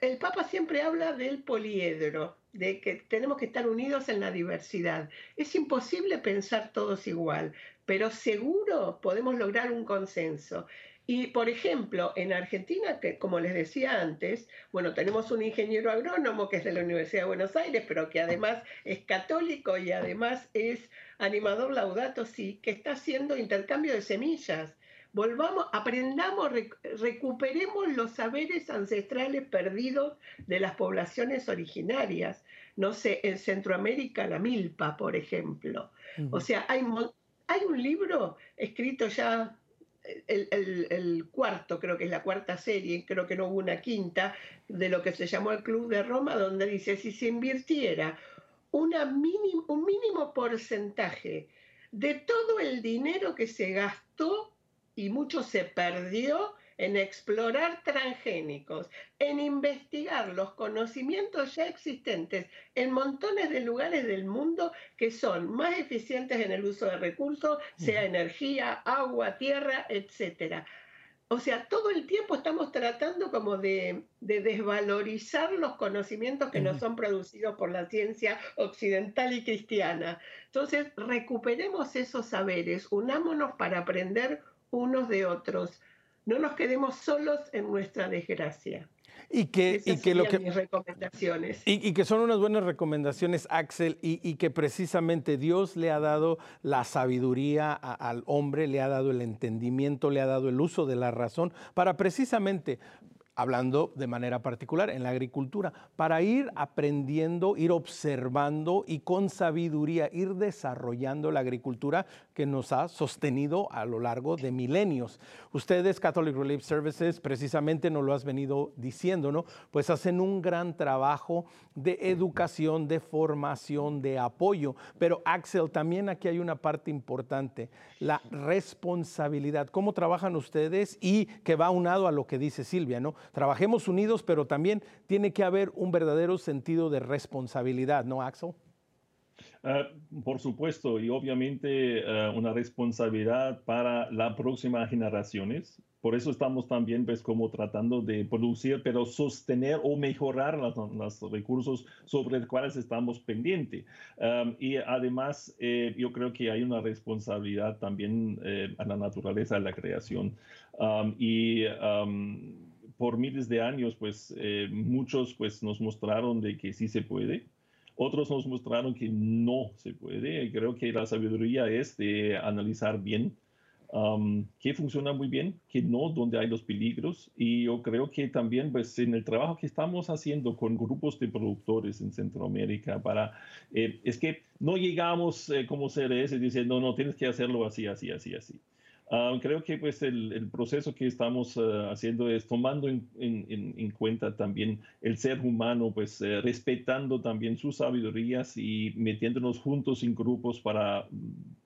el Papa siempre habla del poliedro, de que tenemos que estar unidos en la diversidad. Es imposible pensar todos igual, pero seguro podemos lograr un consenso. Y, por ejemplo, en Argentina, que como les decía antes, bueno, tenemos un ingeniero agrónomo que es de la Universidad de Buenos Aires, pero que además es católico y además es animador laudato sí, que está haciendo intercambio de semillas. Volvamos, aprendamos, recuperemos los saberes ancestrales perdidos de las poblaciones originarias. No sé, en Centroamérica, la milpa, por ejemplo. O sea, hay, hay un libro escrito ya el, cuarto, creo que es la cuarta serie, creo que no hubo una quinta, de lo que se llamó el Club de Roma, donde dice, si se invirtiera un mínimo porcentaje de todo el dinero que se gastó y mucho se perdió en explorar transgénicos, en investigar los conocimientos ya existentes en montones de lugares del mundo que son más eficientes en el uso de recursos, sea energía, agua, tierra, etc. O sea, todo el tiempo estamos tratando como de, desvalorizar los conocimientos que nos son producidos por la ciencia occidental y cristiana. Entonces, recuperemos esos saberes, unámonos para aprender unos de otros no nos quedemos solos en nuestra desgracia. Y que, y que lo que mis recomendaciones. Y, que son unas buenas recomendaciones, Axel, y, que precisamente Dios le ha dado la sabiduría al hombre, le ha dado el entendimiento, le ha dado el uso de la razón para precisamente hablando de manera particular en la agricultura, para ir aprendiendo, ir observando y con sabiduría ir desarrollando la agricultura que nos ha sostenido a lo largo de milenios. Ustedes, Catholic Relief Services, precisamente nos lo has venido diciendo, ¿no? Pues hacen un gran trabajo de educación, de formación, de apoyo. Pero Axel, también aquí hay una parte importante, la responsabilidad. ¿Cómo trabajan ustedes? Y que va unado a lo que dice Silvia, ¿no? Trabajemos unidos, pero también tiene que haber un verdadero sentido de responsabilidad, ¿no, Axel? Ah, por supuesto, y obviamente ah, una responsabilidad para las próximas generaciones. Por eso estamos también, pues, como tratando de producir, pero sostener o mejorar los, recursos sobre los cuales estamos pendientes. y además, eh, yo creo que hay una responsabilidad también eh, a la naturaleza de la creación. y por miles de años, pues, eh, muchos, pues, nos mostraron de que sí se puede. Otros nos mostraron que no se puede. Creo que la sabiduría es de analizar bien um, qué funciona muy bien, qué no, dónde hay los peligros. Y yo creo que también pues, en el trabajo que estamos haciendo con grupos de productores en Centroamérica, para, eh, es que no llegamos eh, como CRS diciendo, no, no, tienes que hacerlo así, así, así, así. Ah, creo que pues el, el, proceso que estamos ah, haciendo es tomando en, en, en, cuenta también el ser humano, pues eh, respetando también sus sabidurías y metiéndonos juntos en grupos para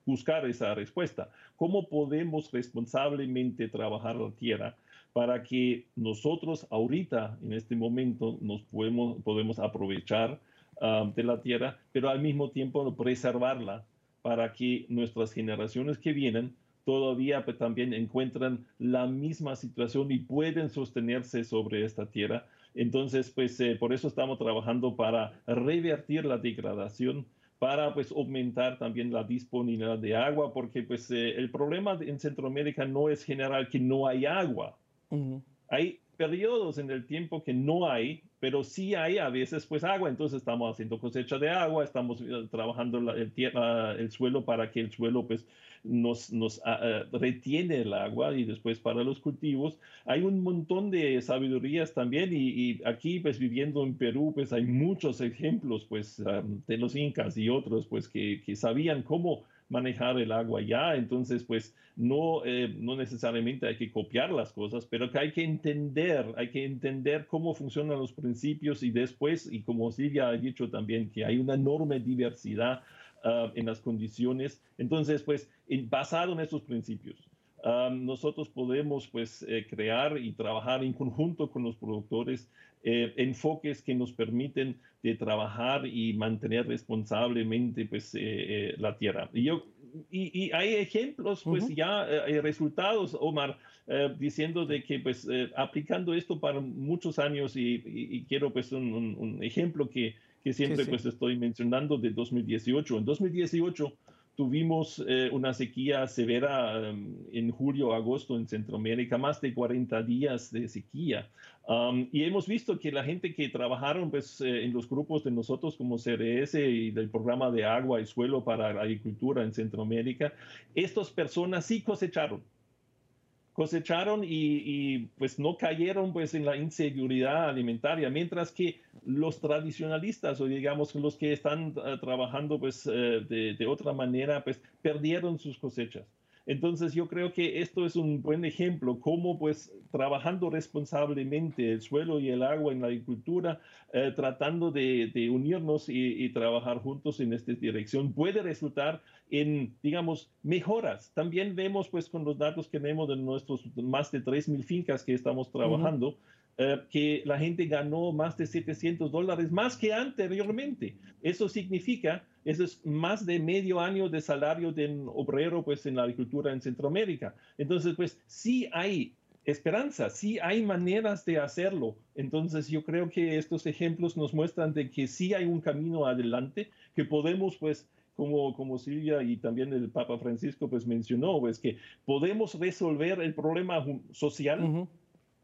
buscar esa respuesta. ¿Cómo podemos responsablemente trabajar la tierra? para que nosotros ahorita, en este momento, nos podemos, podemos aprovechar ah, de la tierra, pero al mismo tiempo preservarla para que nuestras generaciones que vienen todavía pues, también encuentran la misma situación y pueden sostenerse sobre esta tierra. Entonces, pues eh, por eso estamos trabajando para revertir la degradación, para pues aumentar también la disponibilidad de agua, porque pues eh, el problema en Centroamérica no es general que no hay agua. Hay periodos en el tiempo que no hay, pero sí hay a veces pues agua, entonces estamos haciendo cosecha de agua, estamos eh, trabajando el, el, suelo para que el suelo pues nos, ah, ah, retiene el agua y después para los cultivos. Hay un montón de sabidurías también y, aquí pues viviendo en Perú pues hay muchos ejemplos pues de los incas y otros pues que, que sabían cómo manejar el agua ya, entonces pues no, eh, no necesariamente hay que copiar las cosas, pero que hay que entender, hay que entender cómo funcionan los principios y después, y como Silvia ha dicho también, que hay una enorme diversidad Ah, en las condiciones. Entonces, pues, basado en estos principios, ah, nosotros podemos, pues, eh, crear y trabajar en conjunto con los productores eh, enfoques que nos permiten de trabajar y mantener responsablemente, pues, eh, la tierra. Y yo y, hay ejemplos, pues ya hay resultados, Omar, diciendo de que pues aplicando esto para muchos años y, quiero pues un ejemplo que, que siempre pues estoy mencionando de 2018. En 2018 tuvimos eh, una sequía severa em, en julio, agosto en Centroamérica, más de 40 días de sequía. y hemos visto que la gente que trabajaron pues, eh, en los grupos de nosotros como CRS y del programa de agua y suelo para la agricultura en Centroamérica, estas personas sí cosecharon cosecharon y, pues no cayeron pues en la inseguridad alimentaria, mientras que los tradicionalistas o digamos los que están eh, trabajando pues eh, de, de, otra manera pues perdieron sus cosechas. Entonces yo creo que esto es un buen ejemplo, cómo pues trabajando responsablemente el suelo y el agua en la agricultura, eh, tratando de, unirnos y, trabajar juntos en esta dirección, puede resultar en, digamos, mejoras. También vemos pues con los datos que tenemos de nuestros más de 3.000 fincas que estamos trabajando, eh, que la gente ganó más de 700 dólares más que anteriormente. Eso significa, eso es más de medio año de salario de un obrero pues, en la agricultura en Centroamérica. Entonces, pues sí hay esperanza, sí hay maneras de hacerlo. Entonces, yo creo que estos ejemplos nos muestran de que sí hay un camino adelante, que podemos pues como, como Silvia y también el Papa Francisco pues mencionó, pues que podemos resolver el problema social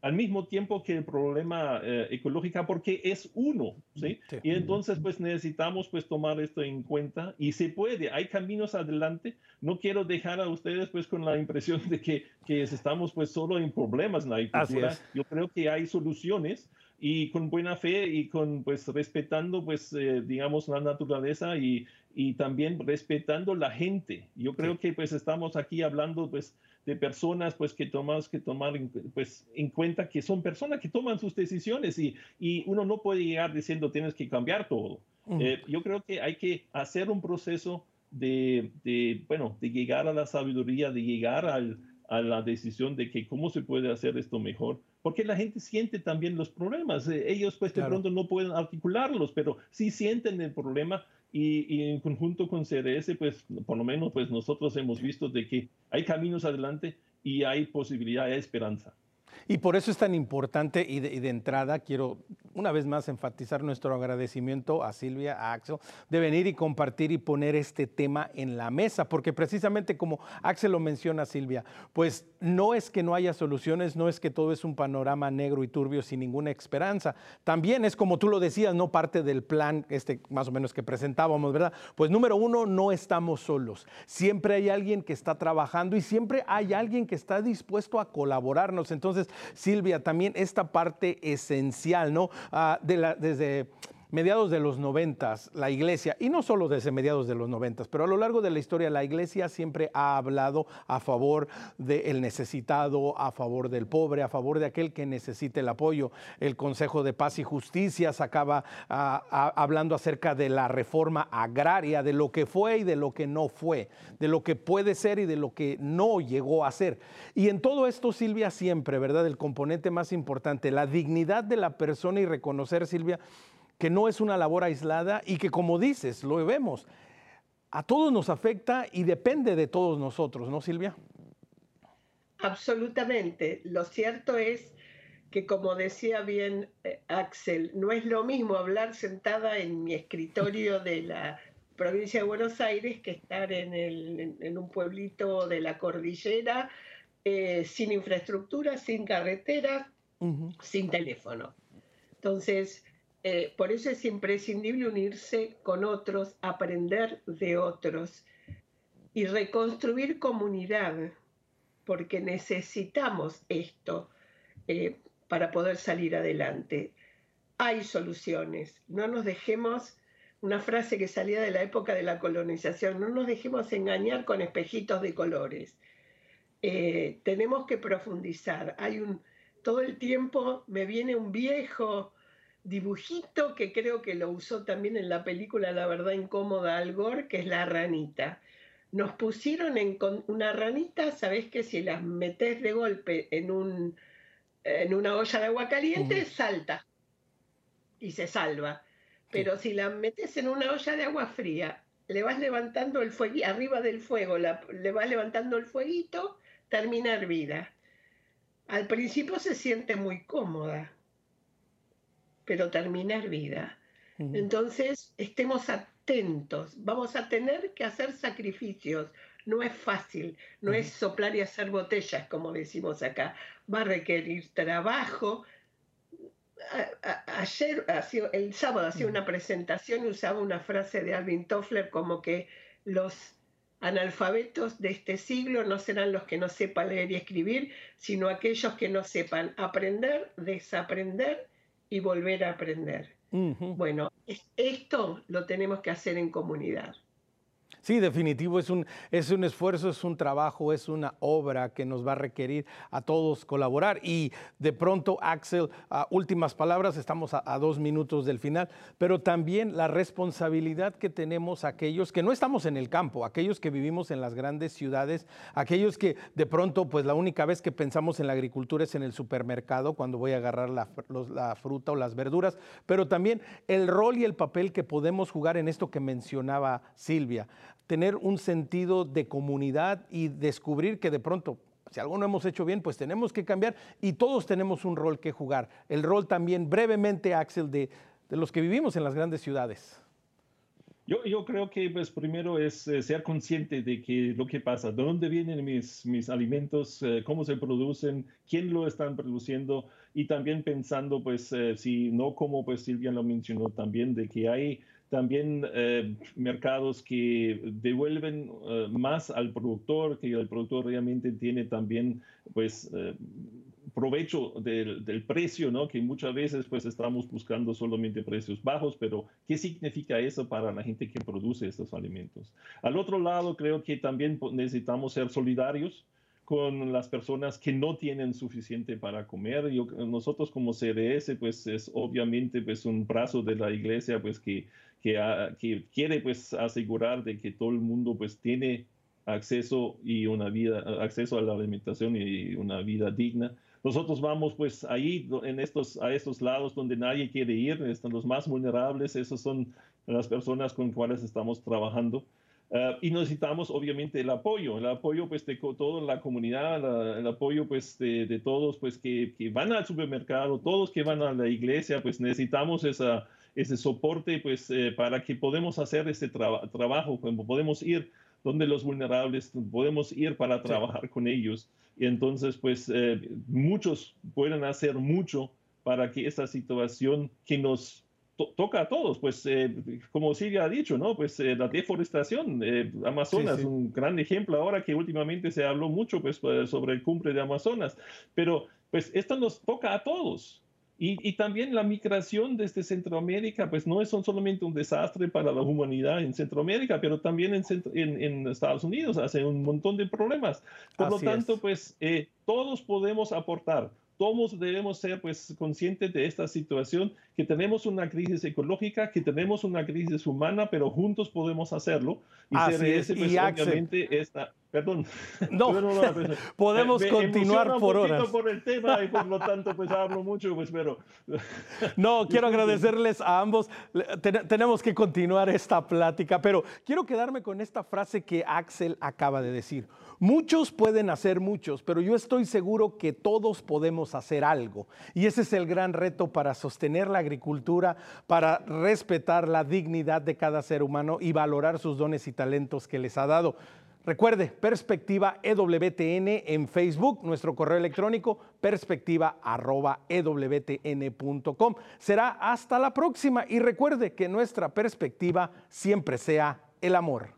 al mismo tiempo que el problema eh, ecológico, porque es uno, ¿sí? Y entonces, pues necesitamos pues tomar esto en cuenta y se puede, hay caminos adelante. No quiero dejar a ustedes pues con la impresión de que, que estamos pues solo en problemas en la agricultura. Yo creo que hay soluciones y con buena fe y con pues respetando pues eh, digamos la naturaleza y, y también respetando la gente. Yo creo que pues estamos aquí hablando pues de personas pues que tomamos que tomar pues en cuenta que son personas que toman sus decisiones y, y uno no puede llegar diciendo tienes que cambiar todo. Eh, yo creo que hay que hacer un proceso de, de, bueno, de llegar a la sabiduría, de llegar al, a la decisión de que cómo se puede hacer esto mejor, porque la gente siente también los problemas. Eh, ellos pues de pronto no pueden articularlos, pero sí sienten el problema y, en conjunto con CRS, pues por lo menos pues nosotros hemos visto de que hay caminos adelante y hay posibilidad, hay esperanza. Y por eso es tan importante y de, entrada quiero una vez más enfatizar nuestro agradecimiento a Silvia, a Axel, de venir y compartir y poner este tema en la mesa, porque precisamente como Axel lo menciona Silvia, pues no es que no haya soluciones, no es que todo es un panorama negro y turbio sin ninguna esperanza. También es como tú lo decías, no parte del plan este más o menos que presentábamos, ¿verdad? Pues número uno, no estamos solos. Siempre hay alguien que está trabajando y siempre hay alguien que está dispuesto a colaborarnos. Entonces, Silvia, también esta parte esencial, ¿no? Ah, de la, desde mediados de los noventas, la iglesia, y no solo desde mediados de los noventas, pero a lo largo de la historia, la iglesia siempre ha hablado a favor del necesitado, a favor del pobre, a favor de aquel que necesite el apoyo. El Consejo de Paz y Justicia sacaba ah, hablando acerca de la reforma agraria, de lo que fue y de lo que no fue, de lo que puede ser y de lo que no llegó a ser. Y en todo esto, Silvia, siempre, ¿verdad? El componente más importante, la dignidad de la persona y reconocer, Silvia, que no es una labor aislada y que como dices, lo vemos, a todos nos afecta y depende de todos nosotros, ¿no, Silvia? Absolutamente. Lo cierto es que, como decía bien eh, Axel, no es lo mismo hablar sentada en mi escritorio de la provincia de Buenos Aires que estar en, un pueblito de la cordillera eh, sin infraestructura, sin carretera, sin teléfono. Entonces, eh, por eso es imprescindible unirse con otros, aprender de otros y reconstruir comunidad, porque necesitamos esto eh, para poder salir adelante. Hay soluciones, no nos dejemos, una frase que salía de la época de la colonización, no nos dejemos engañar con espejitos de colores. Eh, tenemos que profundizar. Hay un, todo el tiempo me viene un viejo dibujito que creo que lo usó también en la película La verdad incómoda Al Gore, que es la ranita. Nos pusieron en una ranita, sabes que si las metes de golpe en, un, en una olla de agua caliente, salta y se salva. Pero si la metes en una olla de agua fría, le vas levantando el fuego, arriba del fuego, le vas levantando el fueguito, termina hervida. Al principio se siente muy cómoda, pero terminar vida. Entonces, estemos atentos, vamos a tener que hacer sacrificios, no es fácil, no es soplar y hacer botellas, como decimos acá, va a requerir trabajo. ayer, el sábado, hacía una presentación y usaba una frase de Alvin Toffler como que los analfabetos de este siglo no serán los que no sepan leer y escribir, sino aquellos que no sepan aprender, desaprender y volver a aprender. Bueno, esto lo tenemos que hacer en comunidad. Sí, definitivo, es un, es un esfuerzo, es un trabajo, es una obra que nos va a requerir a todos colaborar. Y de pronto, Axel, últimas palabras, estamos a, dos minutos del final, pero también la responsabilidad que tenemos aquellos que no estamos en el campo, aquellos que vivimos en las grandes ciudades, aquellos que de pronto, pues la única vez que pensamos en la agricultura es en el supermercado, cuando voy a agarrar la, la fruta o las verduras, pero también el rol y el papel que podemos jugar en esto que mencionaba Silvia tener un sentido de comunidad y descubrir que de pronto, si algo no hemos hecho bien, pues tenemos que cambiar y todos tenemos un rol que jugar. El rol también brevemente, Axel, de, de los que vivimos en las grandes ciudades. Yo, yo creo que pues primero es eh, ser consciente de que lo que pasa, de dónde vienen mis, mis alimentos, eh, cómo se producen, quién lo están produciendo y también pensando pues eh, si no como pues Silvia lo mencionó también de que hay también mercados que devuelven más al productor, que el productor realmente tiene también pues provecho del, del, precio, ¿no? Que muchas veces pues estamos buscando solamente precios bajos, pero ¿qué significa eso para la gente que produce estos alimentos? Al otro lado, creo que también necesitamos ser solidarios con las personas que no tienen suficiente para comer. Yo, nosotros como CDS, pues es obviamente pues un brazo de la iglesia, pues que, que, que quiere pues asegurar de que todo el mundo pues tiene acceso y una vida, acceso a la alimentación y una vida digna. Nosotros vamos pues ahí en estos, a estos lados donde nadie quiere ir, están los más vulnerables, esas son las personas con cuales estamos trabajando. Uh, y necesitamos obviamente el apoyo, el apoyo pues de toda la comunidad, el apoyo pues de, de todos pues que, que, van al supermercado, todos que van a la iglesia, pues necesitamos esa, ese soporte pues eh, para que podamos hacer ese tra trabajo, podemos ir donde los vulnerables, podemos ir para trabajar con ellos. Y entonces, pues, eh, muchos pueden hacer mucho para que esta situación que nos toca a todos, pues, eh, como Silvia ha dicho, ¿no? Pues eh, la deforestación, Amazonas, un gran ejemplo ahora que últimamente se habló mucho, pues, sobre el cumple de Amazonas, pero, pues, esto nos toca a todos. Y, también la migración desde Centroamérica, pues no es solamente un desastre para la humanidad en Centroamérica, pero también en, en, Estados Unidos hace un montón de problemas. Por lo tanto, pues eh, todos podemos aportar todos debemos ser pues conscientes de esta situación, que tenemos una crisis ecológica, que tenemos una crisis humana, pero juntos podemos hacerlo. Y Así CRS, pues, y obviamente esta, perdón. No, podemos continuar por horas. por el tema y por lo tanto pues hablo mucho, pues pero... No, quiero agradecerles a ambos. tenemos que continuar esta plática, pero quiero quedarme con esta frase que Axel acaba de decir. Muchos pueden hacer muchos, pero yo estoy seguro que todos podemos hacer algo. Y ese es el gran reto para sostener la agricultura, para respetar la dignidad de cada ser humano y valorar sus dones y talentos que les ha dado. Recuerde, Perspectiva EWTN en Facebook, nuestro correo electrónico perspectiva ewtn.com. Será hasta la próxima y recuerde que nuestra perspectiva siempre sea el amor.